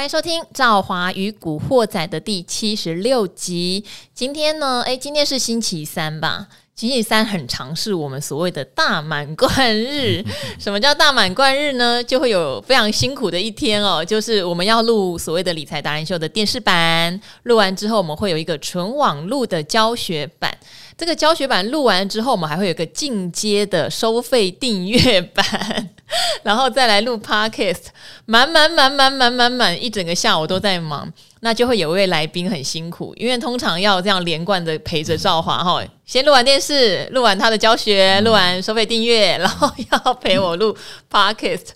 欢迎收听《赵华与古惑仔》的第七十六集。今天呢，诶，今天是星期三吧？星期三很常是我们所谓的大满贯日。什么叫大满贯日呢？就会有非常辛苦的一天哦，就是我们要录所谓的理财达人秀的电视版，录完之后我们会有一个纯网路的教学版。这个教学版录完之后，我们还会有一个进阶的收费订阅版。然后再来录 Podcast，满满满满满满满一整个下午都在忙，那就会有位来宾很辛苦，因为通常要这样连贯的陪着赵华哈，先录完电视，录完他的教学，录完收费订阅，然后要陪我录 Podcast。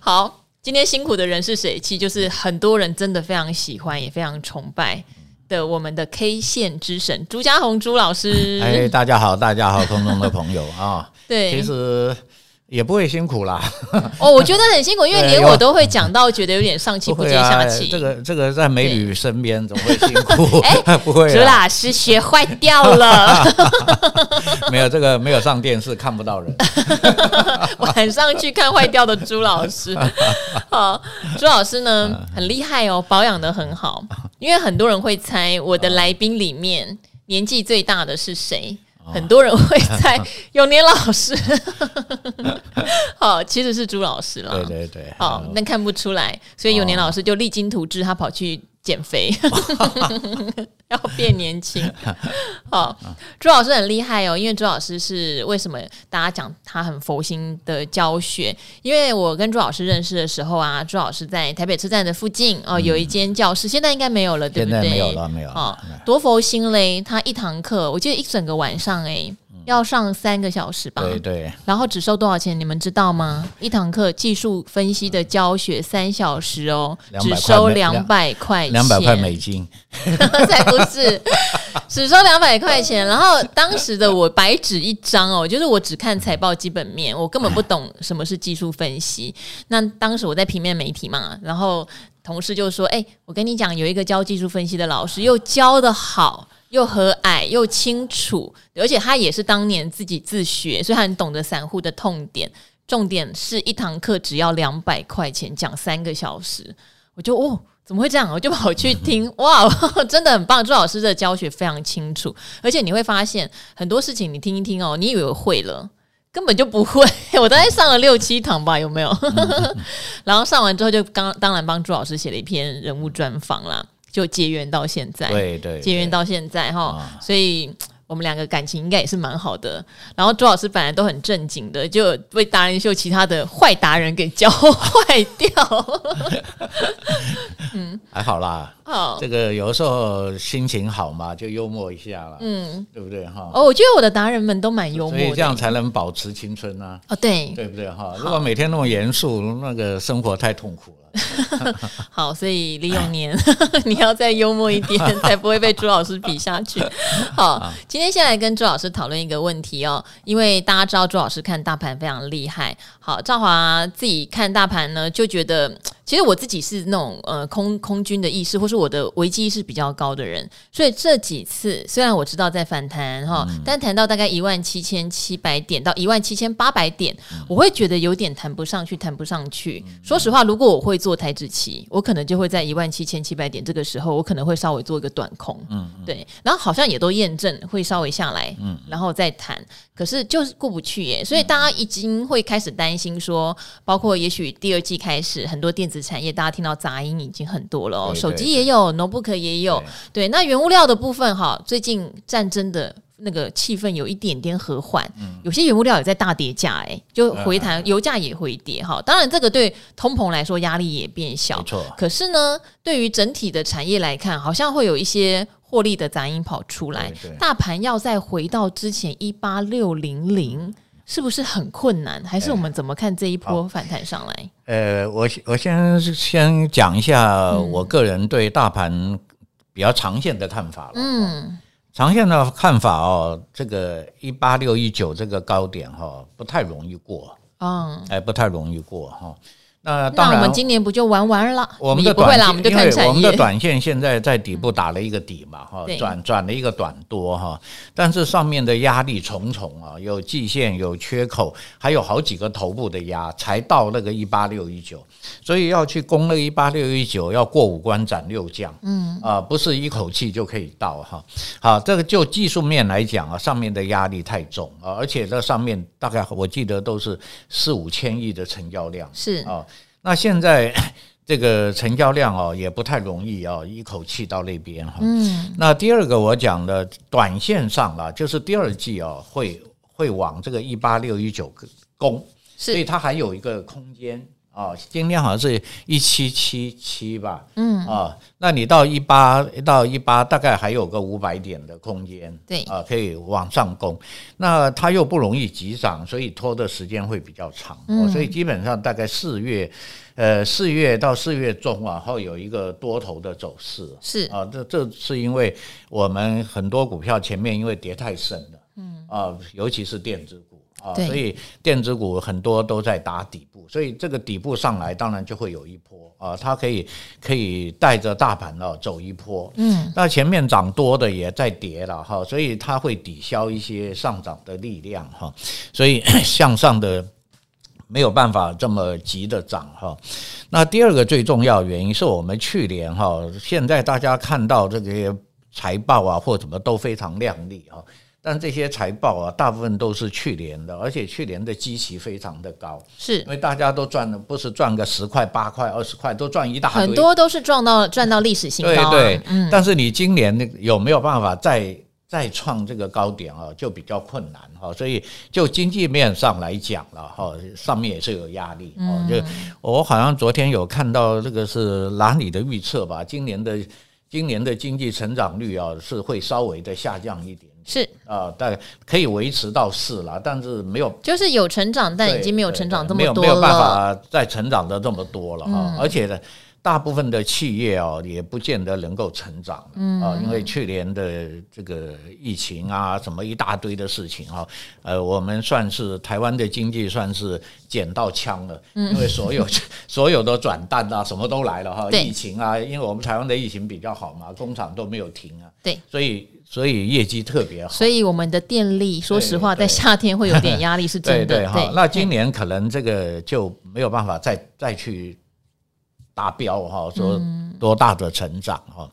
好，今天辛苦的人是谁？其实就是很多人真的非常喜欢，也非常崇拜的我们的 K 线之神朱家红朱老师。哎，大家好，大家好，空中的朋友啊，对，其实。也不会辛苦啦。哦，我觉得很辛苦，因为连我都会讲到，觉得有点上气 不接下气。这个这个在美女身边怎么会辛苦？哎，不会。朱老师学坏掉了。没有这个，没有上电视看不到人。晚上去看坏掉的朱老师。好，朱老师呢很厉害哦，保养的很好。因为很多人会猜我的来宾里面年纪最大的是谁。很多人会在 永年老师，好，其实是朱老师了。对对对，好，那看不出来，所以永年老师就励精图治，他跑去减肥，要变年轻。好，朱老师很厉害哦，因为朱老师是为什么大家讲他很佛心的教学？因为我跟朱老师认识的时候啊，朱老师在台北车站的附近哦，有一间教室，现在应该没有了，对不对？没有了，没有了。哦，多佛心嘞，他一堂课，我记得一整个晚上哎。要上三个小时吧？对对，然后只收多少钱？你们知道吗？一堂课技术分析的教学三小时哦，只收两百块钱，两百块美金，才不是，只收两百块钱。然后当时的我白纸一张哦，就是我只看财报基本面，我根本不懂什么是技术分析。那当时我在平面媒体嘛，然后同事就说：“哎，我跟你讲，有一个教技术分析的老师，又教的好。”又和蔼又清楚，而且他也是当年自己自学，所以他很懂得散户的痛点。重点是一堂课只要两百块钱，讲三个小时，我就哦，怎么会这样？我就跑去听，哇，真的很棒！朱老师的教学非常清楚，而且你会发现很多事情，你听一听哦，你以为我会了，根本就不会。我大概上了六七堂吧，有没有？然后上完之后，就刚当然帮朱老师写了一篇人物专访啦。就结缘到现在，对对，结缘到现在哈，所以我们两个感情应该也是蛮好的。然后朱老师本来都很正经的，就被达人秀其他的坏达人给教坏掉。嗯，还好啦。好，这个有的时候心情好嘛，就幽默一下啦。嗯，对不对哈？哦，我觉得我的达人们都蛮幽默的，所以这样才能保持青春啊。哦，对，对不对哈？如果每天那么严肃，那个生活太痛苦了。好，所以李永年，你要再幽默一点，才不会被朱老师比下去。好，今天先来跟朱老师讨论一个问题哦，因为大家知道朱老师看大盘非常厉害。好，赵华自己看大盘呢，就觉得。其实我自己是那种呃空空军的意识，或是我的危机意识比较高的人，所以这几次虽然我知道在反弹哈，嗯、但谈到大概一万七千七百点到一万七千八百点，嗯、我会觉得有点谈不上去，谈不上去。嗯、说实话，如果我会做台指期，我可能就会在一万七千七百点这个时候，我可能会稍微做一个短空，嗯，对，然后好像也都验证会稍微下来，嗯，然后再谈。可是就是过不去耶，所以大家已经会开始担心说，包括也许第二季开始，很多电子产业大家听到杂音已经很多了哦，对对对，手机也有，notebook 也有，对，那原物料的部分哈，最近战争的那个气氛有一点点和缓，嗯、有些原物料也在大跌价，哎，就回弹，油价也回跌哈。当然，这个对通膨来说压力也变小，没错。可是呢，对于整体的产业来看，好像会有一些。获利的杂音跑出来，对对，大盘要再回到之前一八六零零，是不是很困难？还是我们怎么看这一波反弹上来？呃，我我先先讲一下我个人对大盘比较长线的看法了。嗯，长线的看法哦，这个一八六一九这个高点哈，不太容易过。嗯，哎，不太容易过哈。那当然，那我们今年不就玩完了？我们的不会啦，我们就看产业。因为我们的短线现在在底部打了一个底嘛，哈、嗯，转转了一个短多哈，但是上面的压力重重啊，有季线，有缺口，还有好几个头部的压，才到那个一八六一九，所以要去攻那个一八六一九，要过五关斩六将，嗯啊，不是一口气就可以到哈。好，这个就技术面来讲啊，上面的压力太重啊，而且这上面大概我记得都是四五千亿的成交量，是啊。那现在这个成交量哦，也不太容易哦，一口气到那边哈。嗯。那第二个我讲的短线上了，就是第二季哦，会会往这个一八六一九攻，所以它还有一个空间。哦，今天好像是一七七七吧，嗯，啊，那你到一八到一八，大概还有个五百点的空间，对，啊，可以往上攻。那它又不容易急涨，所以拖的时间会比较长，嗯，所以基本上大概四月，呃，四月到四月中啊，后有一个多头的走势，是。啊，这这是因为我们很多股票前面因为跌太深了，嗯，啊，尤其是电子股。啊，所以电子股很多都在打底部，所以这个底部上来，当然就会有一波啊，它可以可以带着大盘哦走一波，嗯，那前面涨多的也在跌了哈，所以它会抵消一些上涨的力量哈，所以 向上的没有办法这么急的涨哈。那第二个最重要原因是我们去年哈，现在大家看到这些财报啊或什么都非常亮丽哈。但这些财报啊，大部分都是去年的，而且去年的基期非常的高，是因为大家都赚的，不是赚个十块、八块、二十块，都赚一大堆，很多都是赚到赚到历史新高啊。对对，嗯。但是你今年有没有办法再再创这个高点啊？就比较困难哈。所以就经济面上来讲了哈，上面也是有压力。嗯。就我好像昨天有看到这个是哪里的预测吧？今年的今年的经济成长率啊，是会稍微的下降一点。是啊，大概可以维持到四了，但是没有，就是有成长，但已经没有成长这么多了，没有没有办法再成长的这么多了哈，而且呢。大部分的企业哦，也不见得能够成长，嗯。啊，因为去年的这个疫情啊，什么一大堆的事情啊，呃，我们算是台湾的经济算是捡到枪了，因为所有 所有的转淡啊，什么都来了哈，疫情啊，因为我们台湾的疫情比较好嘛，工厂都没有停啊，对，所以所以业绩特别好，所以我们的电力，说实话，在夏天会有点压力，是真的，对，那今年可能这个就没有办法再再去。达标哈，说多大的成长哈。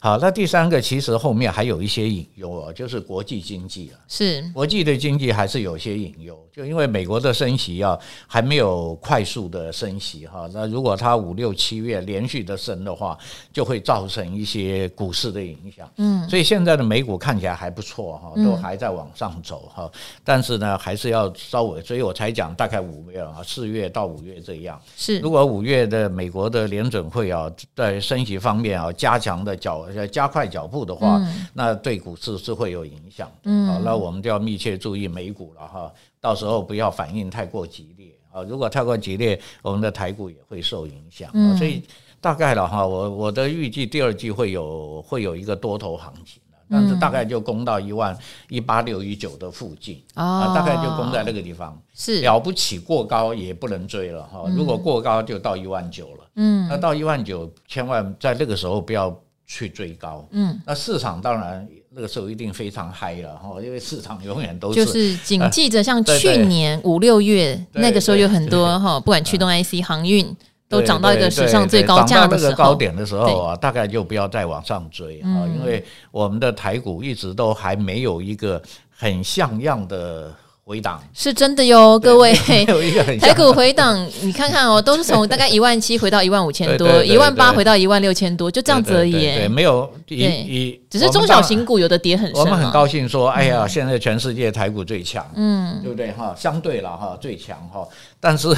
好，那第三个其实后面还有一些隐忧啊，就是国际经济啊，是。国际的经济还是有些隐忧，就因为美国的升息啊还没有快速的升息哈，那如果它五六七月连续的升的话，就会造成一些股市的影响。嗯，所以现在的美股看起来还不错哈，都还在往上走哈，但是呢还是要稍微，所以我才讲大概五月啊，四月到五月这样。是，如果五月的美国的联准会啊在升息方面啊加强的脚。加快脚步的话，嗯、那对股市是会有影响。嗯，好，那我们就要密切注意美股了哈，到时候不要反应太过激烈啊。如果太过激烈，我们的台股也会受影响。嗯，所以大概了哈，我我的预计第二季会有会有一个多头行情，但是大概就攻到一万一八六一九的附近啊，大概就攻在那个地方。是了不起，过高也不能追了哈。如果过高就到一万九了。嗯，那到一万九，千万在那个时候不要。去追高，嗯，那市场当然那个时候一定非常嗨了哈，因为市场永远都是就是谨记着，像去年五六月那个时候有很多哈，不管驱动 IC、航运都涨到一个史上最高价的时候，高点的时候啊，大概就不要再往上追啊，因为我们的台股一直都还没有一个很像样的。回档是真的哟，各位，台股回档，你看看哦，都是从大概一万七回到一万五千多，一万八回到一万六千多，就这样子而已。对，没有一一，只是中小型股有的跌很深。我们很高兴说，哎呀，现在全世界台股最强，嗯，对不对哈？相对了哈，最强哈。但是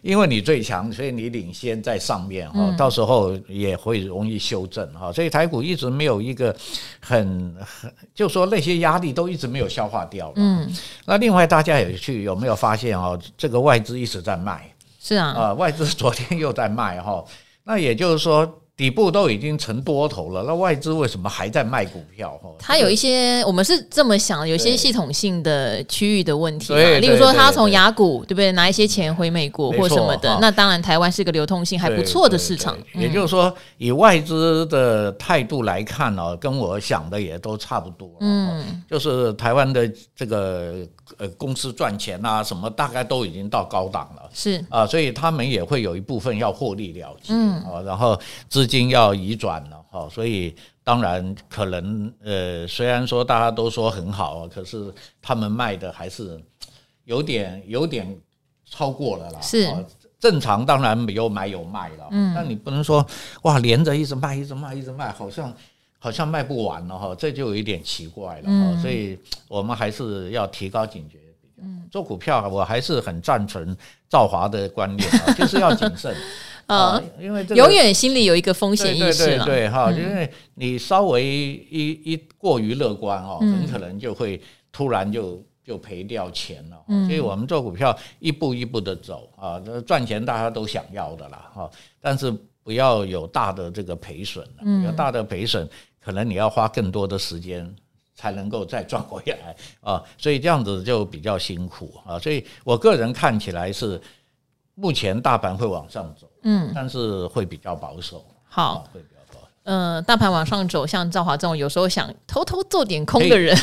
因为你最强，所以你领先在上面哈，嗯、到时候也会容易修正哈，所以台股一直没有一个很很，就说那些压力都一直没有消化掉。嗯，那另外大家也去有没有发现哦？这个外资一直在卖，是啊，啊、呃，外资昨天又在卖哈，那也就是说。底部都已经成多头了，那外资为什么还在卖股票？它有一些，我们是这么想，有些系统性的区域的问题嘛。例如说，他从雅股对不对拿一些钱回美国或什么的，那当然台湾是个流通性还不错的市场。也就是说，以外资的态度来看呢，跟我想的也都差不多。嗯，就是台湾的这个呃公司赚钱啊什么，大概都已经到高档了。是啊，所以他们也会有一部分要获利了结。嗯，然后资金要移转了哈，所以当然可能呃，虽然说大家都说很好，可是他们卖的还是有点有点超过了啦。是正常，当然有买有卖了。嗯，但你不能说哇，连着一直卖，一直卖，一直卖，好像好像卖不完了哈，这就有一点奇怪了。嗯，所以我们还是要提高警觉。嗯，做股票我还是很赞成兆华的观念啊，就是要谨慎。啊，因为、这个、永远心里有一个风险意识了，对哈，因为你稍微一一过于乐观哦，很可能就会突然就就赔掉钱了。嗯，所以我们做股票一步一步的走啊，赚钱大家都想要的啦哈，但是不要有大的这个赔损，有大的赔损，可能你要花更多的时间才能够再赚回来啊，所以这样子就比较辛苦啊，所以我个人看起来是。目前大盘会往上走，嗯，但是会比较保守。好。嗯，大盘往上走，像赵华这种有时候想偷偷做点空的人，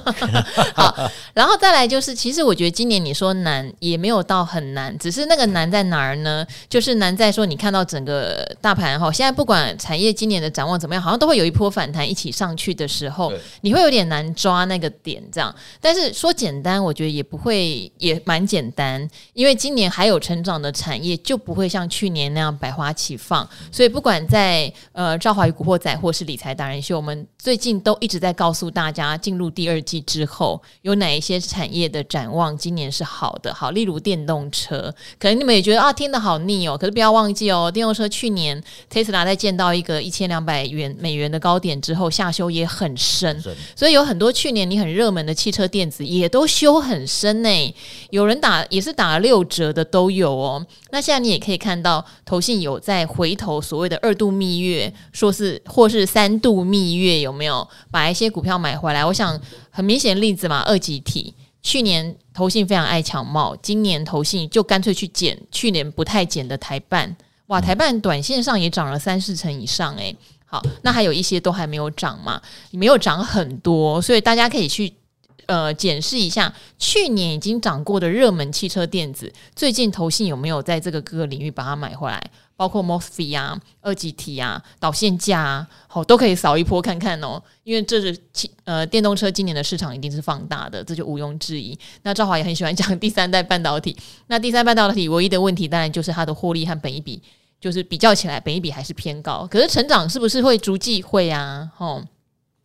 好，然后再来就是，其实我觉得今年你说难也没有到很难，只是那个难在哪儿呢？就是难在说你看到整个大盘哈，现在不管产业今年的展望怎么样，好像都会有一波反弹一起上去的时候，你会有点难抓那个点这样。但是说简单，我觉得也不会，也蛮简单，因为今年还有成长的产业，就不会像去年那样百花齐放，所以不管在呃赵华。与古惑仔，或是理财达人秀，我们最近都一直在告诉大家，进入第二季之后有哪一些产业的展望，今年是好的。好，例如电动车，可能你们也觉得啊，听得好腻哦。可是不要忘记哦，电动车去年 Tesla 在见到一个一千两百元美元的高点之后，下修也很深，所以有很多去年你很热门的汽车电子也都修很深呢。有人打也是打了六折的都有哦。那现在你也可以看到，投信有在回头所谓的二度蜜月说。是或是三度蜜月有没有把一些股票买回来？我想很明显例子嘛，二级体去年投信非常爱抢帽，今年投信就干脆去捡去年不太捡的台办，哇，台办短线上也涨了三四成以上诶、欸。好，那还有一些都还没有涨嘛，没有涨很多，所以大家可以去呃检视一下去年已经涨过的热门汽车电子，最近投信有没有在这个各个领域把它买回来？包括 MOSFET 啊、二极体啊、导线架啊，好都可以扫一波看看哦。因为这是呃电动车今年的市场一定是放大的，这就毋庸置疑。那赵华也很喜欢讲第三代半导体。那第三代半导体唯一的问题，当然就是它的获利和本一比，就是比较起来，本一比还是偏高。可是成长是不是会逐季会啊？哦，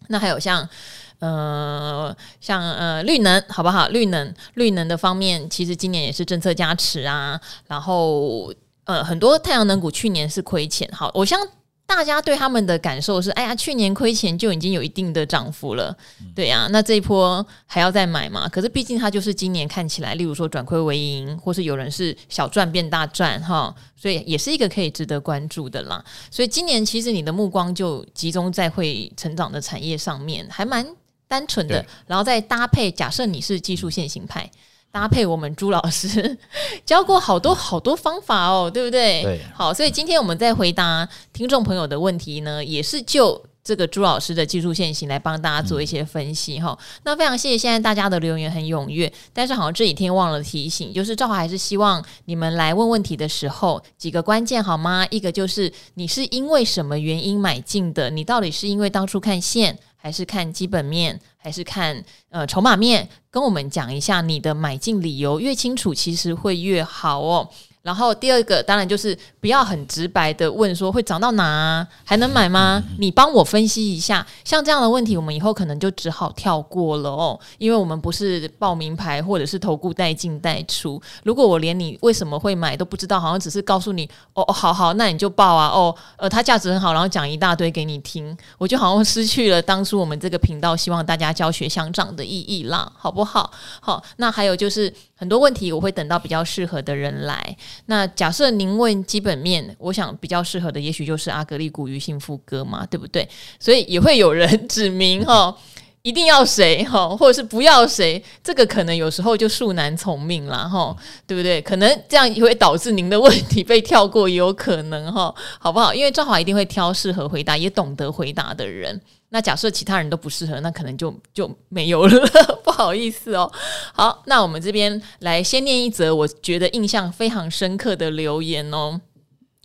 那还有像呃像呃绿能好不好？绿能绿能的方面，其实今年也是政策加持啊，然后。呃，很多太阳能股去年是亏钱，好，我想大家对他们的感受是，哎呀，去年亏钱就已经有一定的涨幅了，对呀、啊，那这一波还要再买嘛？可是毕竟它就是今年看起来，例如说转亏为盈，或是有人是小赚变大赚哈，所以也是一个可以值得关注的啦。所以今年其实你的目光就集中在会成长的产业上面，还蛮单纯的，然后再搭配，假设你是技术线型派。搭配我们朱老师 教过好多好多方法哦，对不对？对。好，所以今天我们在回答听众朋友的问题呢，也是就这个朱老师的技术线型来帮大家做一些分析哈、嗯。那非常谢谢现在大家的留言很踊跃，但是好像这几天忘了提醒，就是赵华还是希望你们来问问题的时候几个关键好吗？一个就是你是因为什么原因买进的？你到底是因为当初看线？还是看基本面，还是看呃筹码面，跟我们讲一下你的买进理由，越清楚其实会越好哦。然后第二个当然就是不要很直白的问说会涨到哪啊，还能买吗？你帮我分析一下，像这样的问题，我们以后可能就只好跳过了哦，因为我们不是报名牌或者是投顾带进带出。如果我连你为什么会买都不知道，好像只是告诉你哦，好好，那你就报啊哦，呃，它价值很好，然后讲一大堆给你听，我就好像失去了当初我们这个频道希望大家教学相长的意义啦，好不好？好，那还有就是很多问题我会等到比较适合的人来。那假设您问基本面，我想比较适合的，也许就是阿格力、股鱼、幸福哥嘛，对不对？所以也会有人指明哈。一定要谁哈，或者是不要谁，这个可能有时候就恕难从命了哈，对不对？可能这样也会导致您的问题被跳过，也有可能哈，好不好？因为赵华一定会挑适合回答、也懂得回答的人。那假设其他人都不适合，那可能就就没有了，不好意思哦。好，那我们这边来先念一则我觉得印象非常深刻的留言哦。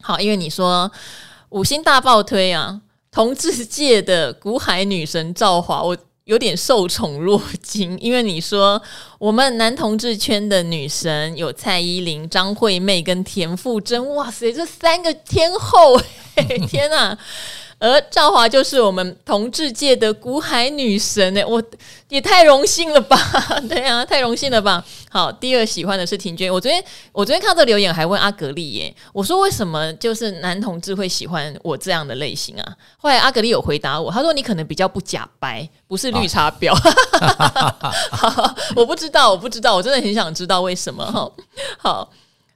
好，因为你说五星大爆推啊，同志界的股海女神赵华，我。有点受宠若惊，因为你说我们男同志圈的女神有蔡依林、张惠妹跟田馥甄，哇塞，这三个天后，天哪！而赵华就是我们同志界的古海女神呢，我也太荣幸了吧？对啊，太荣幸了吧？好，第二喜欢的是婷娟。我昨天我昨天看到这留言，还问阿格丽耶，我说为什么就是男同志会喜欢我这样的类型啊？后来阿格丽有回答我，他说你可能比较不假白，不是绿茶婊。好，我不知道，我不知道，我真的很想知道为什么哈。好。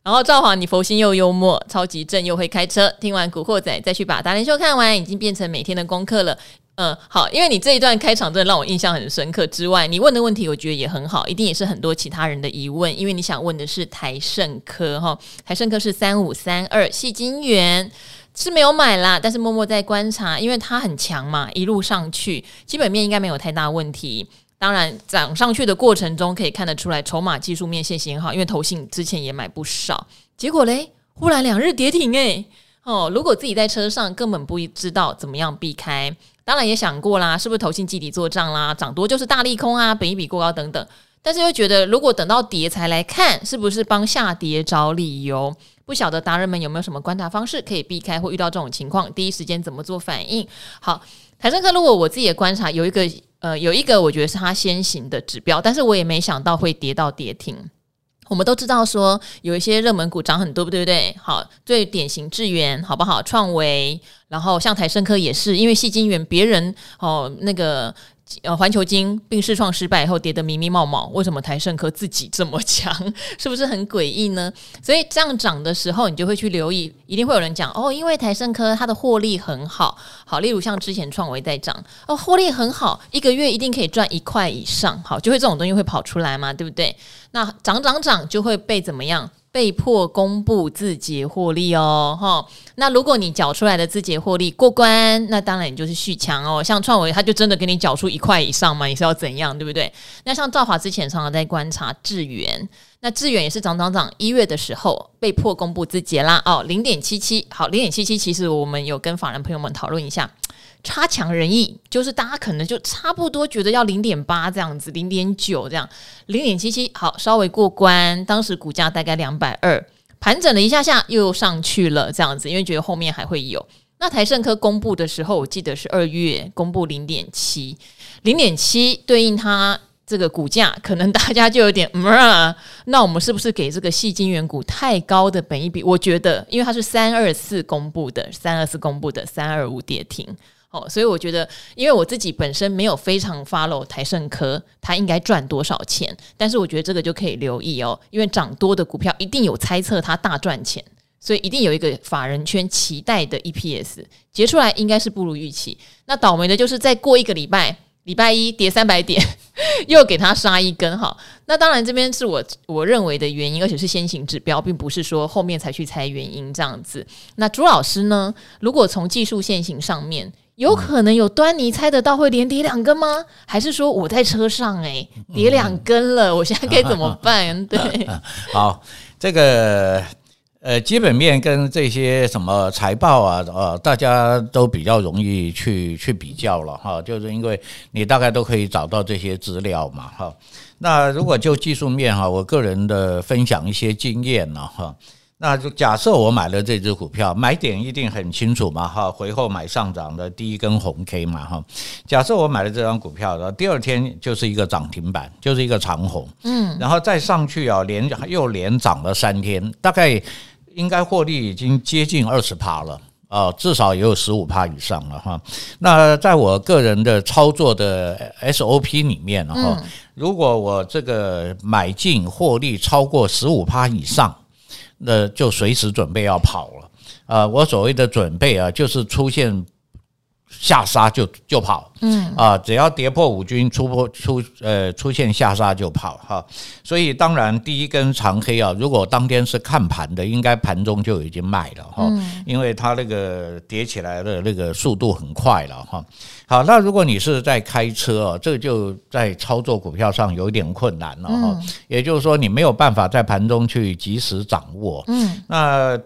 然后赵华，你佛心又幽默，超级正又会开车。听完《古惑仔》，再去把《达人秀》看完，已经变成每天的功课了。嗯，好，因为你这一段开场真的让我印象很深刻。之外，你问的问题我觉得也很好，一定也是很多其他人的疑问。因为你想问的是台胜科哈，台胜科是三五三二，矽晶圆是没有买啦，但是默默在观察，因为它很强嘛，一路上去，基本面应该没有太大问题。当然，涨上去的过程中可以看得出来，筹码技术面线型好，因为投信之前也买不少。结果嘞，忽然两日跌停诶、哦，如果自己在车上根本不知道怎么样避开，当然也想过啦，是不是投信基底做账啦？涨多就是大利空啊，本一比过高等等。但是又觉得，如果等到跌才来看，是不是帮下跌找理由？不晓得达人们有没有什么观察方式可以避开或遇到这种情况，第一时间怎么做反应？好，台生科，如果我自己的观察有一个。呃，有一个我觉得是它先行的指标，但是我也没想到会跌到跌停。我们都知道说有一些热门股涨很多，对不对？好，最典型智源好不好？创维，然后像台生科也是，因为细金源别人哦那个。呃，环球金并试创失败以后跌得迷迷冒冒，为什么台盛科自己这么 强？是不是很诡异呢？所以这样涨的时候，你就会去留意，一定会有人讲哦，因为台盛科它的获利很好，好，例如像之前创维在涨哦，获利很好，一个月一定可以赚一块以上，好，就会这种东西会跑出来嘛，对不对？那涨涨涨就会被怎么样？被迫公布自结获利哦，哈，那如果你缴出来的自结获利过关，那当然你就是续强哦。像创维，他就真的给你缴出一块以上嘛？你是要怎样，对不对？那像赵华之前常常在观察智原，那智原也是涨涨涨，一月的时候被迫公布自结啦，哦，零点七七，好，零点七七，其实我们有跟法人朋友们讨论一下。差强人意，就是大家可能就差不多觉得要零点八这样子，零点九这样，零点七七好，稍微过关。当时股价大概两百二，盘整了一下下又上去了这样子，因为觉得后面还会有。那台盛科公布的时候，我记得是二月公布零点七，零点七对应它这个股价，可能大家就有点 嗯啊，那我们是不是给这个细晶圆股太高的本益比？我觉得，因为它是三二四公布的，三二四公布的三二五跌停。所以我觉得，因为我自己本身没有非常 follow 台盛科，它应该赚多少钱？但是我觉得这个就可以留意哦，因为涨多的股票一定有猜测它大赚钱，所以一定有一个法人圈期待的 EPS 结出来，应该是不如预期。那倒霉的就是再过一个礼拜，礼拜一跌三百点，又给它杀一根哈。那当然这边是我我认为的原因，而且是先行指标，并不是说后面才去猜原因这样子。那朱老师呢？如果从技术线型上面。有可能有端倪，猜得到会连跌两根吗？还是说我在车上哎、欸，跌两根了，我现在该怎么办？对，好，这个呃，基本面跟这些什么财报啊，呃，大家都比较容易去去比较了哈，就是因为你大概都可以找到这些资料嘛哈。那如果就技术面哈，我个人的分享一些经验呢哈。那就假设我买了这只股票，买点一定很清楚嘛，哈，回后买上涨的第一根红 K 嘛，哈。假设我买了这张股票，然后第二天就是一个涨停板，就是一个长红，嗯，然后再上去啊，连又连涨了三天，大概应该获利已经接近二十趴了啊，至少也有十五趴以上了哈。那在我个人的操作的 SOP 里面哈，如果我这个买进获利超过十五趴以上。那就随时准备要跑了。啊，我所谓的准备啊，就是出现。下杀就就跑，嗯。啊，只要跌破五均出破出呃出现下杀就跑哈，所以当然第一根长黑啊，如果当天是看盘的，应该盘中就已经卖了哈，因为它那个跌起来的那个速度很快了哈。好，那如果你是在开车啊，这个就在操作股票上有点困难了哈，也就是说你没有办法在盘中去及时掌握，嗯，那。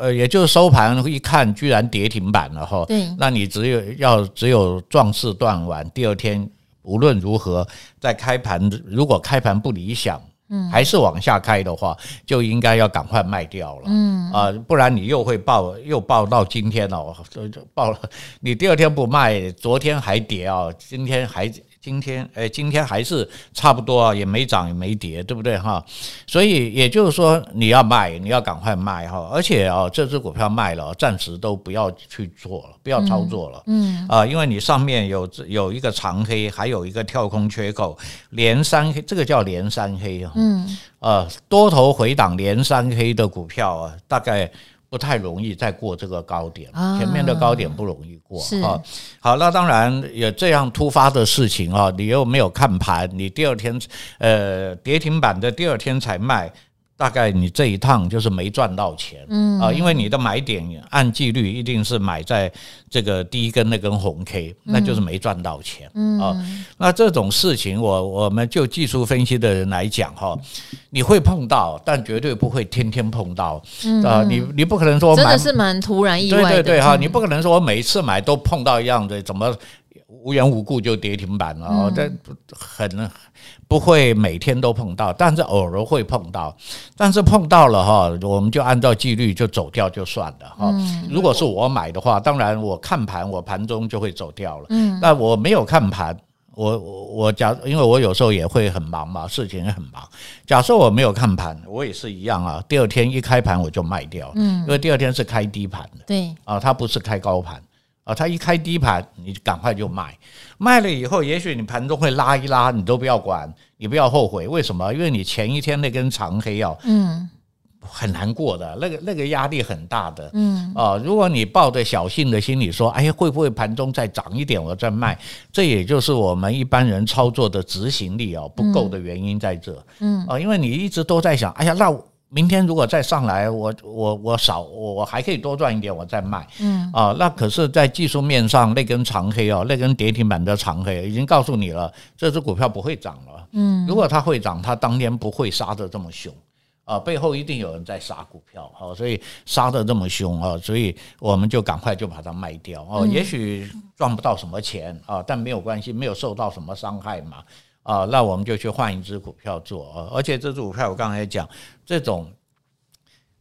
呃，也就是收盘一看，居然跌停板了哈。对，那你只有要只有壮士断腕，第二天无论如何在开盘，如果开盘不理想，嗯，还是往下开的话，就应该要赶快卖掉了，嗯啊，不然你又会爆又爆到今天哦，就就抱了，你第二天不卖，昨天还跌啊，今天还。今天，哎，今天还是差不多啊，也没涨也没跌，对不对哈？所以也就是说，你要卖，你要赶快卖哈。而且啊，这只股票卖了，暂时都不要去做了，不要操作了。嗯啊，因为你上面有有一个长黑，还有一个跳空缺口，连三黑，这个叫连三黑啊。嗯啊，多头回档连三黑的股票啊，大概。不太容易再过这个高点，前面的高点不容易过啊。好，那当然有这样突发的事情啊，你又没有看盘，你第二天呃跌停板的第二天才卖。大概你这一趟就是没赚到钱，嗯。啊，因为你的买点按纪律一定是买在这个第一根那根红 K，那就是没赚到钱，嗯。啊。那这种事情，我我们就技术分析的人来讲哈，你会碰到，但绝对不会天天碰到，啊，你你不可能说真的是蛮突然意外的，对对对哈，你不可能说我每一次买都碰到一样的，怎么无缘无故就跌停板了啊？这很。不会每天都碰到，但是偶尔会碰到。但是碰到了哈，我们就按照纪律就走掉就算了哈。如果是我买的话，当然我看盘，我盘中就会走掉了。嗯，但我没有看盘，我我我假，因为我有时候也会很忙嘛，事情也很忙。假设我没有看盘，我也是一样啊。第二天一开盘我就卖掉，嗯，因为第二天是开低盘的，对啊，它不是开高盘。啊，它一开低盘，你赶快就卖，卖了以后，也许你盘中会拉一拉，你都不要管，你不要后悔。为什么？因为你前一天那根长黑啊，嗯，很难过的，那个那个压力很大的，嗯啊，如果你抱着侥幸的心理说，哎呀，会不会盘中再涨一点，我再卖？这也就是我们一般人操作的执行力啊不够的原因在这，嗯啊，因为你一直都在想，哎呀，那我。明天如果再上来，我我我少我我还可以多赚一点，我再卖。嗯啊，那可是，在技术面上那根长黑哦，那根跌停板的长黑已经告诉你了，这只股票不会涨了。嗯，如果它会涨，它当天不会杀的这么凶啊，背后一定有人在杀股票，好，所以杀的这么凶啊，所以我们就赶快就把它卖掉哦。也许赚不到什么钱啊，但没有关系，没有受到什么伤害嘛。啊，那我们就去换一只股票做啊，而且这只股票我刚才讲，这种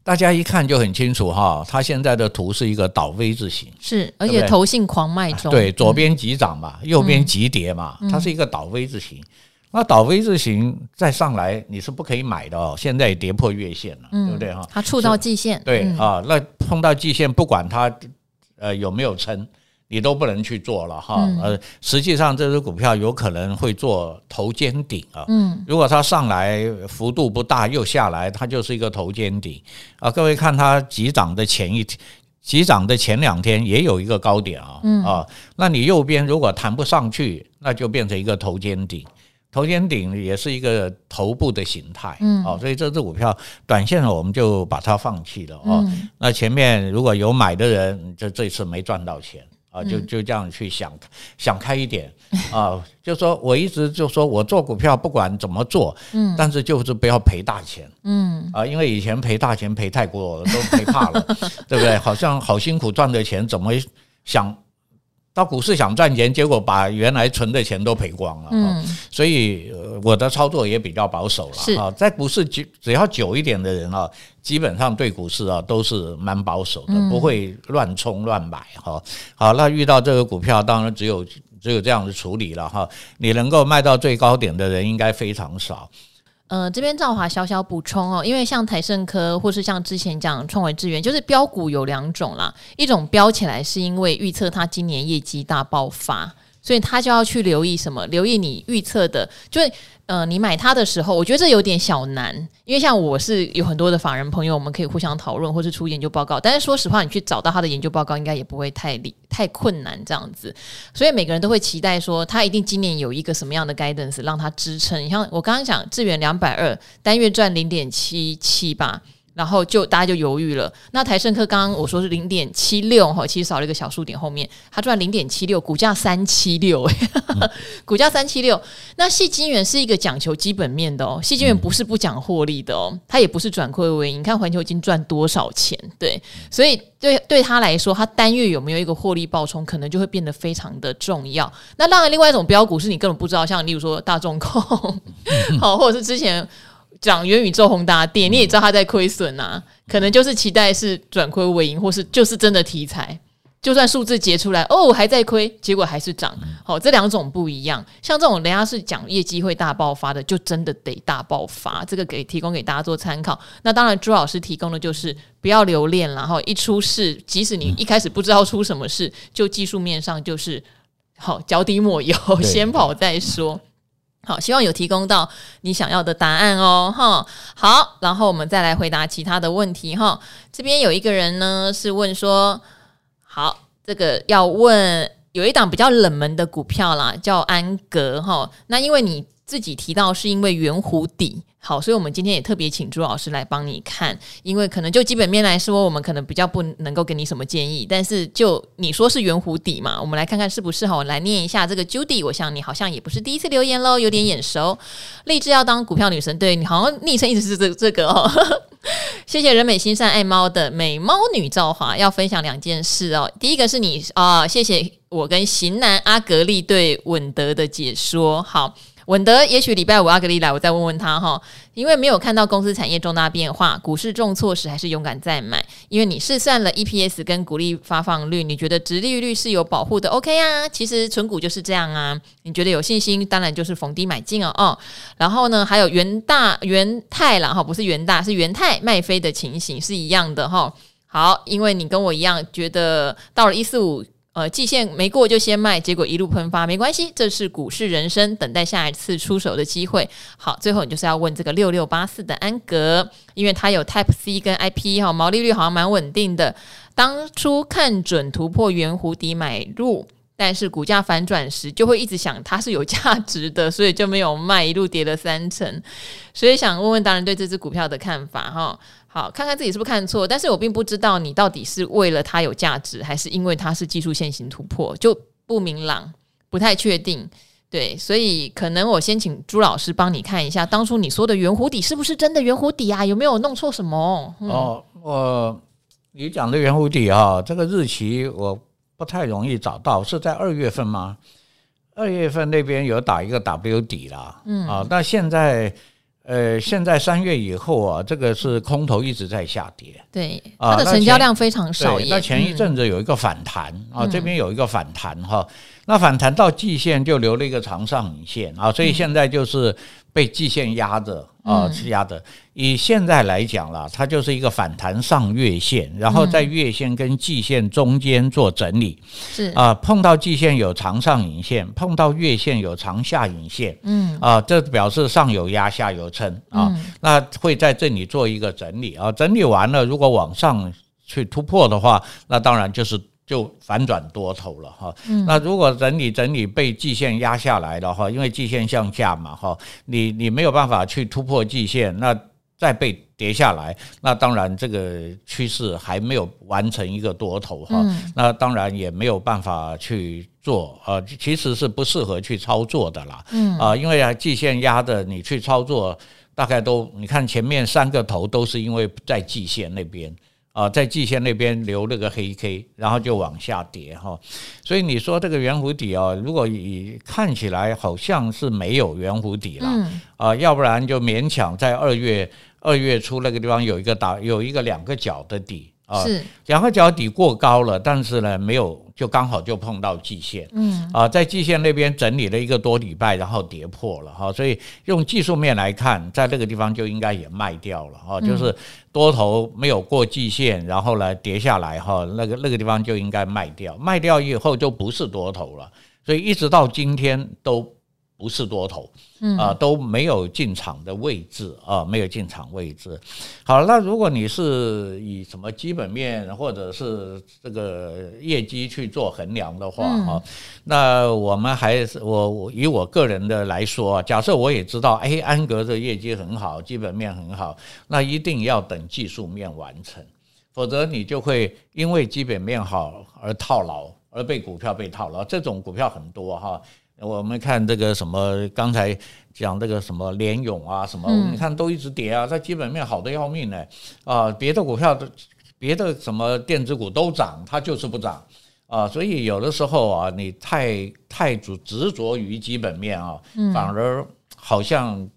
大家一看就很清楚哈，它现在的图是一个倒 V 字形，是，而且投信狂卖中，对，左边急涨嘛，右边急跌嘛，它是一个倒 V 字形，那倒 V 字形再上来你是不可以买的哦，现在也跌破月线了，对不对哈？它触到季线，对啊，那碰到季线，不管它呃有没有撑。你都不能去做了哈，呃，实际上这只股票有可能会做头肩顶啊，嗯，如果它上来幅度不大又下来，它就是一个头肩顶。啊。各位看它急涨的前一天，急涨的前两天也有一个高点啊，啊，那你右边如果弹不上去，那就变成一个头肩顶，头肩顶也是一个头部的形态，嗯，啊，所以这只股票短线我们就把它放弃了啊。那前面如果有买的人，就这次没赚到钱。啊，就就这样去想，想开一点啊，就说我一直就说我做股票不管怎么做，嗯，但是就是不要赔大钱，嗯，啊，因为以前赔大钱赔太过了，都赔怕了，对不对？好像好辛苦赚的钱，怎么想？到股市想赚钱，结果把原来存的钱都赔光了。嗯，所以我的操作也比较保守了。啊，在股市只只要久一点的人啊，基本上对股市啊都是蛮保守的，不会乱冲乱买哈。好，那遇到这个股票，当然只有只有这样的处理了哈。你能够卖到最高点的人应该非常少。呃，这边赵华小小补充哦，因为像台盛科，或是像之前讲创维智源，就是标股有两种啦，一种标起来是因为预测它今年业绩大爆发，所以他就要去留意什么？留意你预测的，就呃，你买它的时候，我觉得这有点小难，因为像我是有很多的法人朋友，我们可以互相讨论，或是出研究报告。但是说实话，你去找到他的研究报告，应该也不会太理太困难这样子。所以每个人都会期待说，他一定今年有一个什么样的 guidance 让他支撑。你像我刚刚讲，智源两百二单月赚零点七七吧。然后就大家就犹豫了。那台胜科刚刚我说是零点七六哈，其实少了一个小数点后面，它赚零点七六，股价三七六，股价三七六。那细晶元是一个讲求基本面的哦，细晶元不是不讲获利的哦，它也不是转亏为盈。你看环球金赚多少钱？对，所以对对他来说，他单月有没有一个获利爆冲，可能就会变得非常的重要。那当然，另外一种标股是你根本不知道，像例如说大众控，好，或者是之前。讲元宇宙宏达电，你也知道他在亏损呐，可能就是期待是转亏为盈，或是就是真的题材，就算数字结出来哦还在亏，结果还是涨。好，这两种不一样。像这种人家是讲业绩会大爆发的，就真的得大爆发。这个给提供给大家做参考。那当然，朱老师提供的就是不要留恋，然后一出事，即使你一开始不知道出什么事，就技术面上就是好脚底抹油，先跑再说。好，希望有提供到你想要的答案哦，哈。好，然后我们再来回答其他的问题哈。这边有一个人呢是问说，好，这个要问有一档比较冷门的股票啦，叫安格哈。那因为你自己提到是因为圆弧底。好，所以我们今天也特别请朱老师来帮你看，因为可能就基本面来说，我们可能比较不能够给你什么建议，但是就你说是圆弧底嘛，我们来看看是不是哈，我来念一下这个 Judy，我想你好像也不是第一次留言喽，有点眼熟。立志要当股票女神，对，你好像昵称一直是这这个哦。谢谢人美心善爱猫的美猫女赵华要分享两件事哦，第一个是你啊、谢谢我跟型男阿格力对稳德的解说，好。稳德，也许礼拜五阿格丽来，我再问问他哈。因为没有看到公司产业重大变化，股市重挫时还是勇敢再买。因为你试算了 EPS 跟股利发放率，你觉得殖利率是有保护的，OK 啊？其实存股就是这样啊。你觉得有信心，当然就是逢低买进哦。哦，然后呢，还有元大元泰啦哈，不是元大，是元泰卖飞的情形是一样的哈。好，因为你跟我一样觉得到了一四五。呃，季线没过就先卖，结果一路喷发，没关系，这是股市人生，等待下一次出手的机会。好，最后你就是要问这个六六八四的安格，因为它有 Type C 跟 IP 哈，毛利率好像蛮稳定的。当初看准突破圆弧底买入，但是股价反转时就会一直想它是有价值的，所以就没有卖，一路跌了三成。所以想问问达人对这只股票的看法哈。好，看看自己是不是看错，但是我并不知道你到底是为了它有价值，还是因为它是技术线型突破，就不明朗，不太确定。对，所以可能我先请朱老师帮你看一下，当初你说的圆弧底是不是真的圆弧底啊？有没有弄错什么？哦，我你讲的圆弧底啊，这个日期我不太容易找到，是在二月份吗？二月份那边有打一个 W 底啦，嗯啊，那现在。呃，现在三月以后啊，这个是空头一直在下跌，对，它的成交量非常少。那前一阵子有一个反弹、嗯、啊，这边有一个反弹哈，那反弹到季线就留了一个长上影线啊，所以现在就是被季线压着。啊，是压着。以现在来讲啦，它就是一个反弹上月线，然后在月线跟季线中间做整理。是啊，碰到季线有长上影线，碰到月线有长下影线。嗯啊，这表示上有压，下有撑啊。那会在这里做一个整理啊，整理完了，如果往上去突破的话，那当然就是。就反转多头了哈，那如果整理整理被季线压下来的话，因为季线向下嘛哈，你你没有办法去突破季线，那再被跌下来，那当然这个趋势还没有完成一个多头哈，那当然也没有办法去做呃，其实是不适合去操作的啦，啊，因为啊季线压的你去操作，大概都你看前面三个头都是因为在季线那边。啊，在季线那边留了个黑 K，然后就往下跌哈，所以你说这个圆弧底啊，如果以看起来好像是没有圆弧底了，啊，要不然就勉强在二月二月初那个地方有一个打有一个两个角的底。啊，是。两个脚底过高了，但是呢，没有就刚好就碰到季线，嗯。啊，在季线那边整理了一个多礼拜，然后跌破了哈，所以用技术面来看，在那个地方就应该也卖掉了哈，就是多头没有过季线，然后呢跌下来哈，那个那个地方就应该卖掉，卖掉以后就不是多头了。所以一直到今天都不是多头。嗯啊，都没有进场的位置啊，没有进场位置。好，那如果你是以什么基本面或者是这个业绩去做衡量的话啊，嗯、那我们还是我我以我个人的来说，假设我也知道，哎，安格的业绩很好，基本面很好，那一定要等技术面完成，否则你就会因为基本面好而套牢，而被股票被套牢。这种股票很多哈。我们看这个什么，刚才讲这个什么联勇啊，什么，你看都一直跌啊，它基本面好的要命呢，啊，别的股票都，别的什么电子股都涨，它就是不涨。啊，所以有的时候啊，你太太执执着于基本面啊，反而好像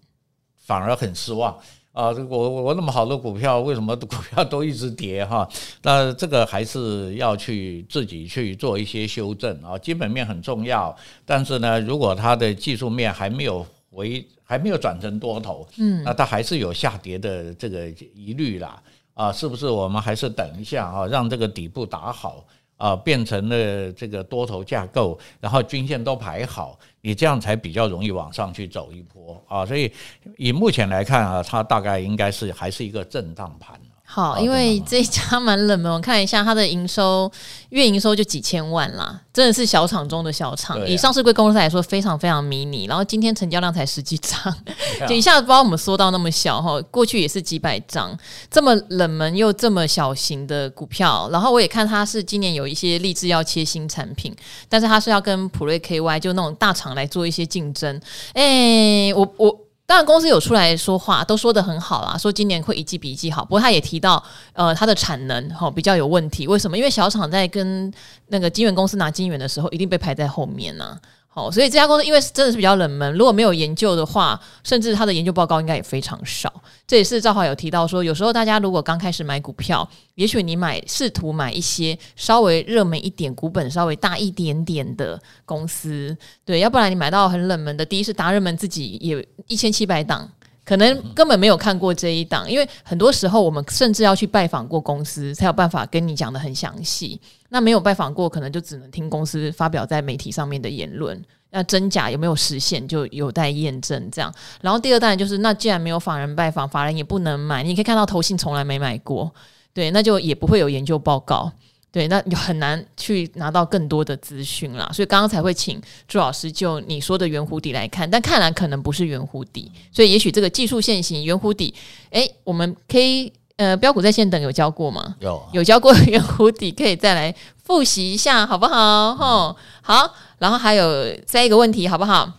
反而很失望。啊，这个我我那么好的股票，为什么股票都一直跌哈？那这个还是要去自己去做一些修正啊。基本面很重要，但是呢，如果它的技术面还没有回，还没有转成多头，嗯，那它还是有下跌的这个疑虑啦。啊，是不是我们还是等一下啊，让这个底部打好？啊，变成了这个多头架构，然后均线都排好，你这样才比较容易往上去走一波啊。所以以目前来看啊，它大概应该是还是一个震荡盘。好，因为这一家蛮冷门，我看一下它的营收，月营收就几千万啦，真的是小厂中的小厂。啊、以上市贵公司来说，非常非常迷你。然后今天成交量才十几张，就一下子把我们缩到那么小哈。过去也是几百张，这么冷门又这么小型的股票。然后我也看它是今年有一些立志要切新产品，但是它是要跟普瑞 KY 就那种大厂来做一些竞争。哎，我我。当然，公司有出来说话，都说的很好啦，说今年会一季比一季好。不过他也提到，呃，他的产能哈比较有问题。为什么？因为小厂在跟那个金源公司拿金源的时候，一定被排在后面呢、哦，所以这家公司因为真的是比较冷门，如果没有研究的话，甚至他的研究报告应该也非常少。这也是赵华有提到说，有时候大家如果刚开始买股票，也许你买试图买一些稍微热门一点、股本稍微大一点点的公司，对，要不然你买到很冷门的，第一是达人们自己也一千七百档，可能根本没有看过这一档，因为很多时候我们甚至要去拜访过公司，才有办法跟你讲得很详细。那没有拜访过，可能就只能听公司发表在媒体上面的言论。那真假有没有实现，就有待验证。这样，然后第二当然就是，那既然没有法人拜访，法人也不能买。你可以看到投信从来没买过，对，那就也不会有研究报告，对，那就很难去拿到更多的资讯啦。所以刚刚才会请朱老师就你说的圆弧底来看，但看来可能不是圆弧底，所以也许这个技术线型圆弧底，诶，我们可以。呃，标股在线等有教过吗？有，有教过 圆弧底，可以再来复习一下，好不好？吼、嗯，好。然后还有再一个问题，好不好？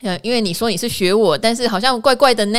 呃，因为你说你是学我，但是好像怪怪的呢。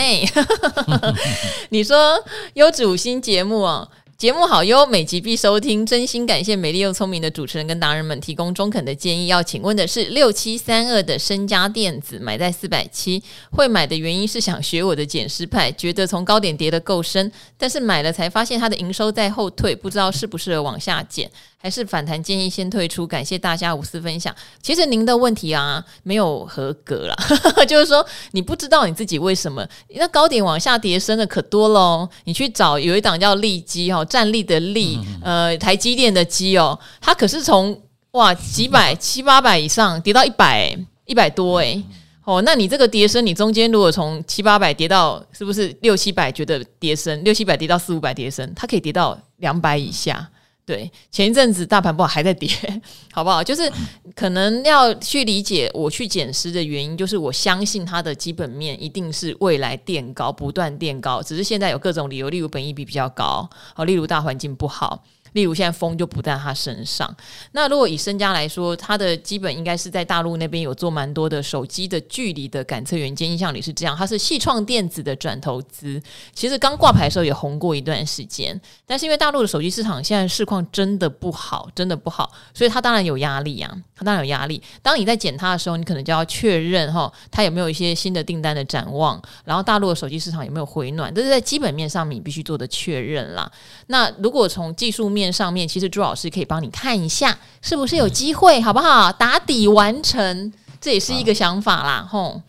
你说优质五星节目哦。节目好优，每集必收听，真心感谢美丽又聪明的主持人跟达人们提供中肯的建议。要请问的是六七三二的身家电子买在四百七，会买的原因是想学我的减失派，觉得从高点跌得够深，但是买了才发现它的营收在后退，不知道适不适合往下减。还是反弹建议先退出，感谢大家无私分享。其实您的问题啊，没有合格啦，就是说你不知道你自己为什么那高点往下跌升的可多喽。你去找有一档叫利基哦，站立的利，呃，台积电的基哦，它可是从哇几百七八百以上跌到一百一百多诶。哦，那你这个跌升，你中间如果从七八百跌到是不是六七百觉得跌升，六七百跌到四五百跌升，它可以跌到两百以下。对，前一阵子大盘不好还在跌，好不好？就是可能要去理解我去捡尸的原因，就是我相信它的基本面一定是未来垫高，不断垫高，只是现在有各种理由，例如本益比比较高，好，例如大环境不好。例如现在风就不在他身上。那如果以身家来说，他的基本应该是在大陆那边有做蛮多的手机的距离的感测元件，印象里是这样。它是矽创电子的转投资，其实刚挂牌的时候也红过一段时间，但是因为大陆的手机市场现在市况真的不好，真的不好，所以他当然有压力啊，他当然有压力。当你在捡它的时候，你可能就要确认哈，它有没有一些新的订单的展望，然后大陆的手机市场有没有回暖，这是在基本面上你必须做的确认啦。那如果从技术面，上面其实朱老师可以帮你看一下，是不是有机会，好不好？打底完成，这也是一个想法啦，吼。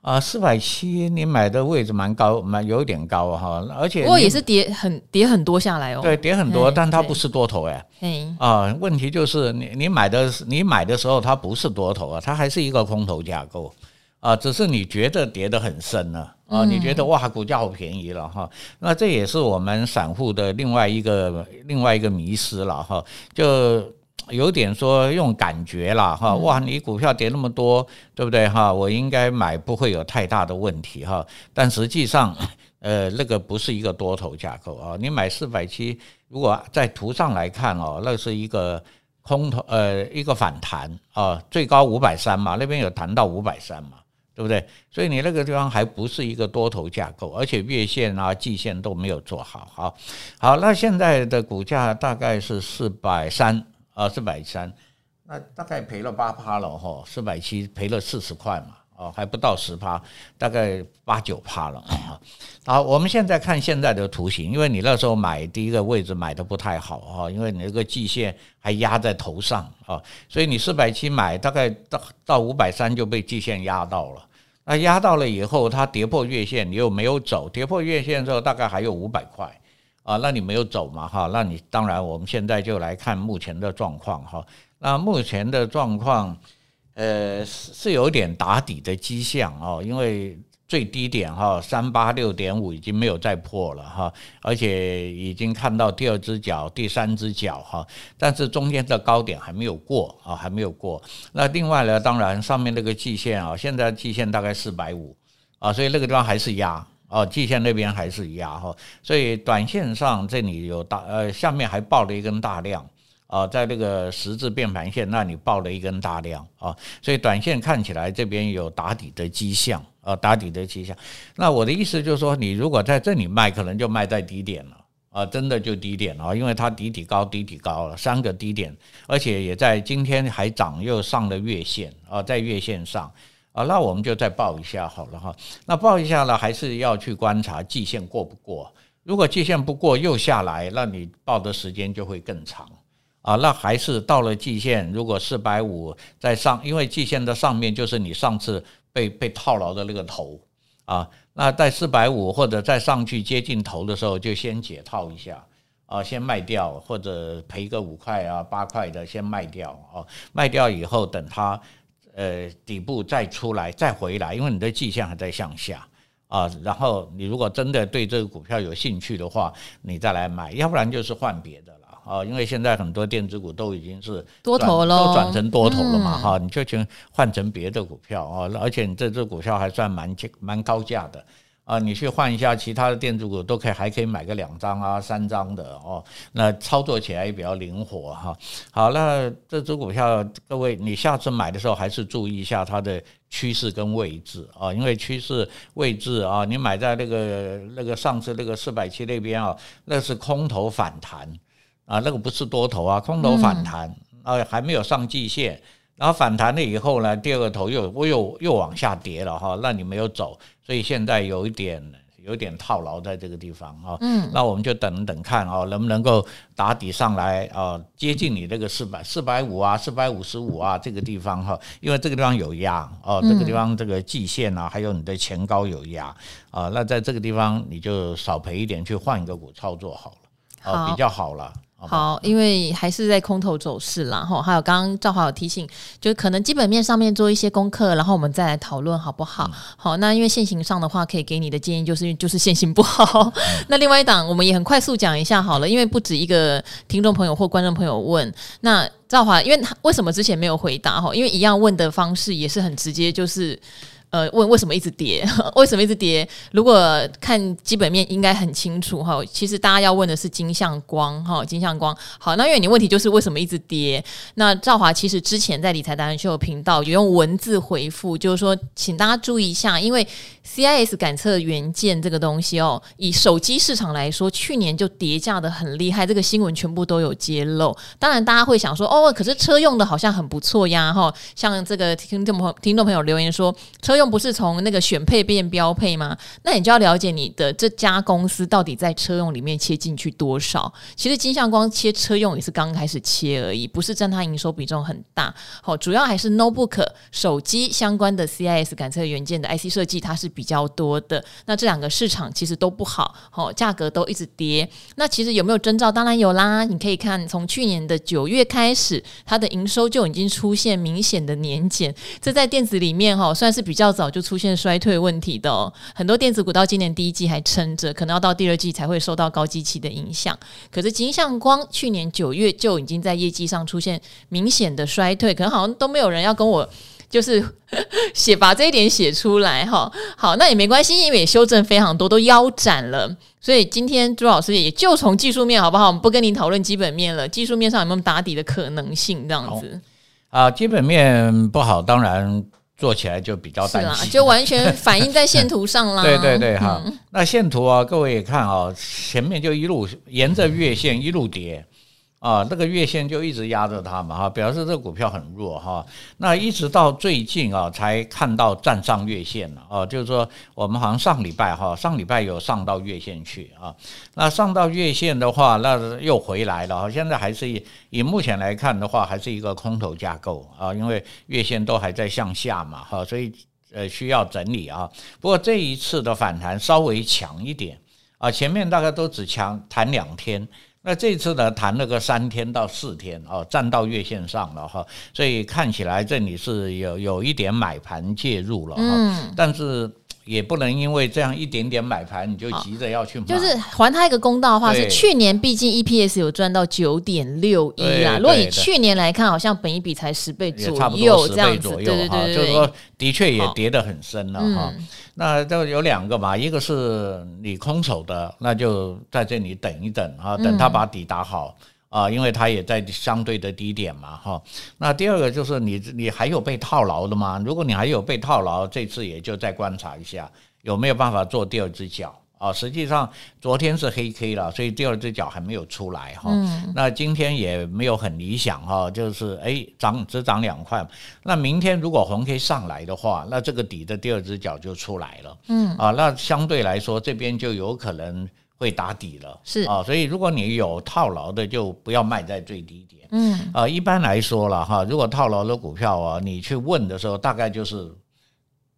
啊，四百七，你买的位置蛮高，蛮有点高哈，而且不过也是跌很跌很多下来哦。对，跌很多，但它不是多头哎。嗯。啊，问题就是你你买的你买的时候它不是多头啊，它还是一个空头架构啊，只是你觉得跌得很深了啊，你觉得哇股价好便宜了哈，那这也是我们散户的另外一个另外一个迷失了哈，就。有点说用感觉了哈，哇，你股票跌那么多，对不对哈？我应该买不会有太大的问题哈。但实际上，呃，那个不是一个多头架构啊。你买四百七，如果在图上来看哦，那是一个空头，呃，一个反弹啊，最高五百三嘛，那边有谈到五百三嘛，对不对？所以你那个地方还不是一个多头架构，而且月线啊、季线都没有做好。好，好，那现在的股价大概是四百三。啊，四百三，那大概赔了八趴了哈，四百七赔了四十块嘛，哦，还不到十趴，大概八九趴了。好，我们现在看现在的图形，因为你那时候买第一个位置买的不太好哈，因为你那个季线还压在头上啊，所以你四百七买，大概到到五百三就被季线压到了。那压到了以后，它跌破月线，你又没有走，跌破月线之后，大概还有五百块。啊，那你没有走嘛？哈，那你当然，我们现在就来看目前的状况哈。那目前的状况，呃，是有点打底的迹象哦，因为最低点哈三八六点五已经没有再破了哈，而且已经看到第二只脚、第三只脚哈，但是中间的高点还没有过啊，还没有过。那另外呢，当然上面那个季线啊，现在季线大概四百五啊，所以那个地方还是压。哦，季线那边还是压哈，所以短线上这里有大呃，下面还爆了一根大量啊，在那个十字变盘线那里爆了一根大量啊，所以短线看起来这边有打底的迹象啊，打底的迹象。那我的意思就是说，你如果在这里卖，可能就卖在低点了啊，真的就低点了，因为它底底高，底底高了三个低点，而且也在今天还涨，又上了月线啊，在月线上。啊，那我们就再报一下好了哈。那报一下呢，还是要去观察季线过不过。如果季线不过又下来，那你报的时间就会更长。啊，那还是到了季线，如果四百五在上，因为季线的上面就是你上次被被套牢的那个头啊。那在四百五或者再上去接近头的时候，就先解套一下啊，先卖掉或者赔个五块啊八块的先卖掉啊，卖掉以后等它。呃，底部再出来再回来，因为你的季线还在向下啊。然后你如果真的对这个股票有兴趣的话，你再来买，要不然就是换别的了啊。因为现在很多电子股都已经是多头了，都转成多头了嘛哈，你就去换成别的股票啊。而且你这只股票还算蛮蛮高价的。啊，你去换一下其他的电子股都可以，还可以买个两张啊、三张的哦。那操作起来也比较灵活哈。好，那这只股票各位，你下次买的时候还是注意一下它的趋势跟位置啊，因为趋势位置啊，你买在那个那个上次那个四百七那边啊，那是空头反弹啊，那个不是多头啊，空头反弹啊，还没有上季线。然后反弹了以后呢，第二个头又又又往下跌了哈，那你没有走，所以现在有一点有一点套牢在这个地方啊。嗯，那我们就等等看啊，能不能够打底上来啊，接近你这个四百四百五啊，四百五十五啊这个地方哈，因为这个地方有压哦，这个地方这个季线啊，还有你的前高有压啊，那在这个地方你就少赔一点，去换一个股操作好了，啊，比较好了。好，因为还是在空头走势啦，哈，还有刚刚赵华有提醒，就可能基本面上面做一些功课，然后我们再来讨论好不好？嗯、好，那因为现行上的话，可以给你的建议就是就是现行不好。嗯、那另外一档，我们也很快速讲一下好了，因为不止一个听众朋友或观众朋友问，那赵华，因为他为什么之前没有回答哈？因为一样问的方式也是很直接，就是。呃，问为什么一直跌？为什么一直跌？如果看基本面，应该很清楚哈。其实大家要问的是金像光哈，金像光。好，那因为你问题就是为什么一直跌？那赵华其实之前在理财达人秀频道有用文字回复，就是说，请大家注意一下，因为 CIS 感测元件这个东西哦，以手机市场来说，去年就跌价的很厉害，这个新闻全部都有揭露。当然，大家会想说，哦，可是车用的好像很不错呀哈。像这个听众朋听众朋友留言说，车用。不是从那个选配变标配吗？那你就要了解你的这家公司到底在车用里面切进去多少。其实金相光切车用也是刚开始切而已，不是占它营收比重很大。好，主要还是 notebook 手机相关的 CIS 感测元件的 IC 设计，它是比较多的。那这两个市场其实都不好，好，价格都一直跌。那其实有没有征兆？当然有啦，你可以看从去年的九月开始，它的营收就已经出现明显的年减。这在电子里面哈，算是比较早就出现衰退问题的哦。很多电子股到今年第一季还撑着，可能要到第二季才会受到高基期的影响。可是金像光去年九月就已经在业绩上出现明显的衰退，可能好像都没有人要跟我就是 写把这一点写出来哈。好，那也没关系，因为也修正非常多，都腰斩了。所以今天朱老师也就从技术面好不好？我们不跟您讨论基本面了，技术面上有没有打底的可能性？这样子啊，基本面不好，当然做起来就比较担心，就完全反映在线图上啦。对对对，哈、嗯，那线图啊，各位也看啊，前面就一路沿着月线一路跌。啊，那个月线就一直压着它嘛，哈，表示这股票很弱哈。那一直到最近啊，才看到站上月线了啊，就是说我们好像上礼拜哈，上礼拜有上到月线去啊。那上到月线的话，那又回来了。现在还是以以目前来看的话，还是一个空头架构啊，因为月线都还在向下嘛，哈，所以呃需要整理啊。不过这一次的反弹稍微强一点啊，前面大概都只强弹两天。那这次呢，谈了个三天到四天哦，站到月线上了哈，所以看起来这里是有有一点买盘介入了哈，嗯，但是也不能因为这样一点点买盘你就急着要去买。就是还他一个公道的话，是去年毕竟 EPS 有赚到九点六一啊，如果以去年来看，好像本一比才十倍左右这样子，对对对对，就是说的确也跌得很深了哈。那就有两个嘛，一个是你空手的，那就在这里等一等啊，等他把底打好啊，因为它也在相对的低点嘛哈。那第二个就是你你还有被套牢的吗？如果你还有被套牢，这次也就再观察一下有没有办法做第二只脚。啊，实际上昨天是黑 K 了，所以第二只脚还没有出来哈。嗯、那今天也没有很理想哈，就是哎涨只涨两块。那明天如果红 K 上来的话，那这个底的第二只脚就出来了。嗯啊，那相对来说这边就有可能会打底了。是啊，所以如果你有套牢的，就不要卖在最低点。嗯啊，一般来说了哈，如果套牢的股票啊，你去问的时候，大概就是。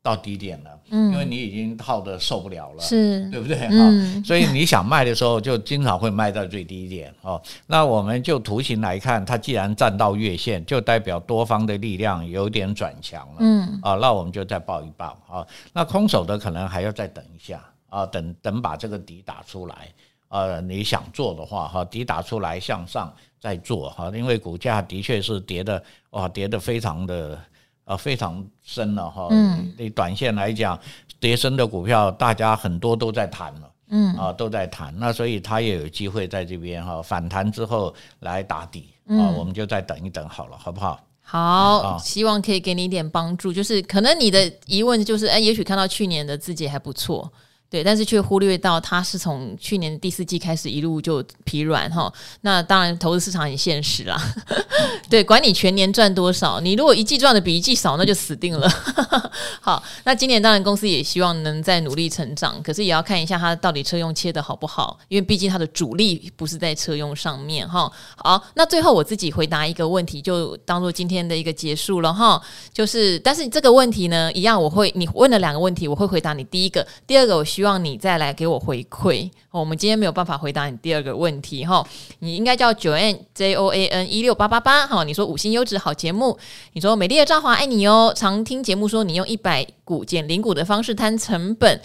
到低点了，嗯，因为你已经套的受不了了，是，对不对？嗯，所以你想卖的时候，就经常会卖在最低点哦。那我们就图形来看，它既然站到月线，就代表多方的力量有点转强了，嗯，啊，那我们就再抱一抱啊。那空手的可能还要再等一下啊，等等把这个底打出来呃。你想做的话，哈，底打出来向上再做哈，因为股价的确是跌的哇，跌的非常的。啊，非常深了哈。嗯，对短线来讲，跌深的股票，大家很多都在谈了。嗯，啊，都在谈。那所以它也有机会在这边哈反弹之后来打底。啊，我们就再等一等好了，好不好？好，希望可以给你一点帮助。就是可能你的疑问就是，哎，也许看到去年的自己还不错。对，但是却忽略到它是从去年第四季开始一路就疲软哈。那当然，投资市场很现实啦。对，管你全年赚多少，你如果一季赚的比一季少，那就死定了。好，那今年当然公司也希望能再努力成长，可是也要看一下它到底车用切的好不好，因为毕竟它的主力不是在车用上面哈。好，那最后我自己回答一个问题，就当做今天的一个结束了哈。就是，但是这个问题呢，一样我会你问了两个问题，我会回答你第一个，第二个我。希望你再来给我回馈。我们今天没有办法回答你第二个问题哈，你应该叫 Joanne J O A N 一六八八八哈。你说五星优质好节目，你说美丽的赵华爱你哦。常听节目说你用一百股减零股的方式摊成本，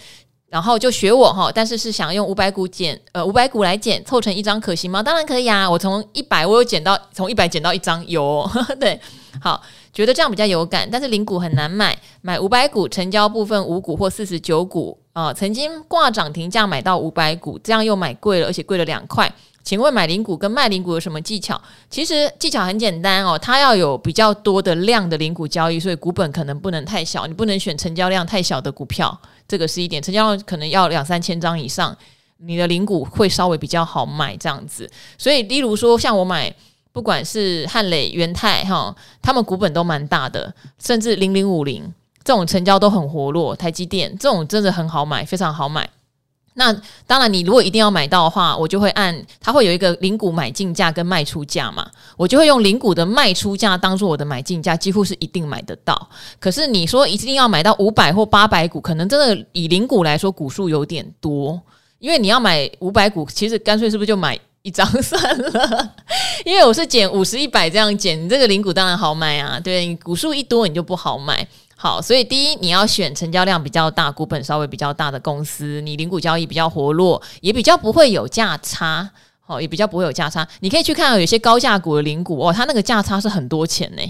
然后就学我哈。但是是想用五百股减呃五百股来减凑成一张可行吗？当然可以啊。我从一百我有减到从一百减到一张有 对好。觉得这样比较有感，但是零股很难买，买五百股成交部分五股或四十九股啊、曾经挂涨停价买到五百股，这样又买贵了，而且贵了两块。请问买零股跟卖零股有什么技巧？其实技巧很简单哦，它要有比较多的量的零股交易，所以股本可能不能太小，你不能选成交量太小的股票，这个是一点。成交量可能要两三千张以上，你的零股会稍微比较好买这样子。所以，例如说像我买。不管是汉磊、元泰哈，他们股本都蛮大的，甚至零零五零这种成交都很活络，台积电这种真的很好买，非常好买。那当然，你如果一定要买到的话，我就会按它会有一个零股买进价跟卖出价嘛，我就会用零股的卖出价当做我的买进价，几乎是一定买得到。可是你说一定要买到五百或八百股，可能真的以零股来说，股数有点多，因为你要买五百股，其实干脆是不是就买一张算了？因为我是减五十一百这样减，你这个零股当然好买啊，对，你股数一多你就不好买。好，所以第一，你要选成交量比较大、股本稍微比较大的公司，你零股交易比较活络，也比较不会有价差。好，也比较不会有价差。你可以去看有些高价股的零股哦，它那个价差是很多钱呢。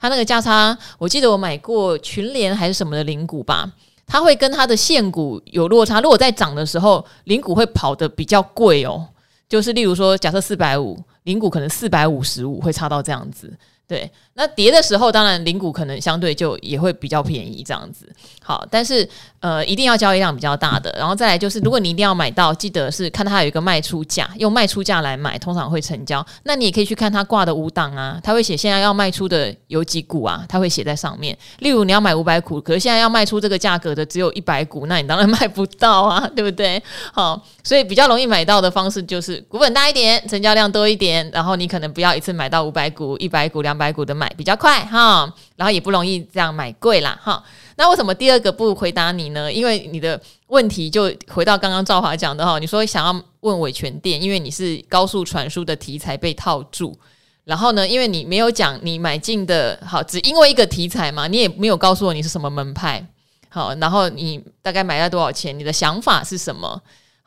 它那个价差，我记得我买过群联还是什么的零股吧，它会跟它的现股有落差。如果在涨的时候，零股会跑得比较贵哦。就是例如说，假设四百五，零股可能四百五十五，会差到这样子。对，那跌的时候，当然零股可能相对就也会比较便宜这样子。好，但是呃，一定要交易量比较大的，然后再来就是，如果你一定要买到，记得是看它有一个卖出价，用卖出价来买，通常会成交。那你也可以去看它挂的五档啊，它会写现在要卖出的有几股啊，它会写在上面。例如你要买五百股，可是现在要卖出这个价格的只有一百股，那你当然 卖不到啊，对不对？好，所以比较容易买到的方式就是股本大一点，成交量多一点，然后你可能不要一次买到五百股、一百股、两百。白股的买比较快哈，然后也不容易这样买贵啦哈。那为什么第二个不回答你呢？因为你的问题就回到刚刚赵华讲的哈，你说想要问伟诠电，因为你是高速传输的题材被套住，然后呢，因为你没有讲你买进的好，只因为一个题材嘛，你也没有告诉我你是什么门派，好，然后你大概买了多少钱，你的想法是什么？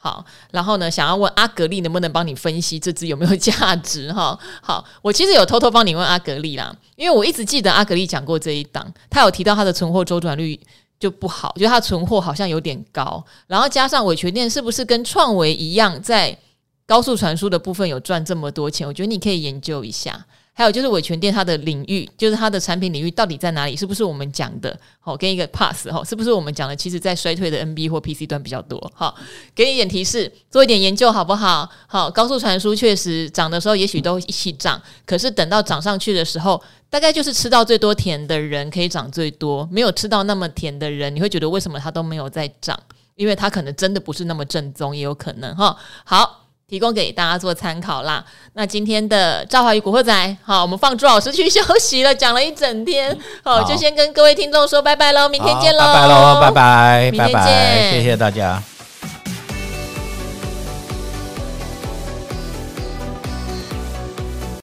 好，然后呢，想要问阿格力能不能帮你分析这支有没有价值哈？好，我其实有偷偷帮你问阿格力啦，因为我一直记得阿格力讲过这一档，他有提到他的存货周转率就不好，就他存货好像有点高，然后加上伟诠电是不是跟创维一样，在高速传输的部分有赚这么多钱？我觉得你可以研究一下。还有就是伟权电它的领域，就是它的产品领域到底在哪里？是不是我们讲的？好，给一个 pass 哈，是不是我们讲的？其实，在衰退的 NB 或 PC 端比较多。哈，给你一点提示，做一点研究好不好？好，高速传输确实涨的时候，也许都一起涨，可是等到涨上去的时候，大概就是吃到最多甜的人可以涨最多，没有吃到那么甜的人，你会觉得为什么它都没有在涨？因为它可能真的不是那么正宗，也有可能哈。好。提供给大家做参考啦。那今天的赵华宇古惑仔，好，我们放朱老师去休息了，讲了一整天，好，就先跟各位听众说拜拜喽，明天见喽，拜拜喽，拜拜，明天见，谢谢大家。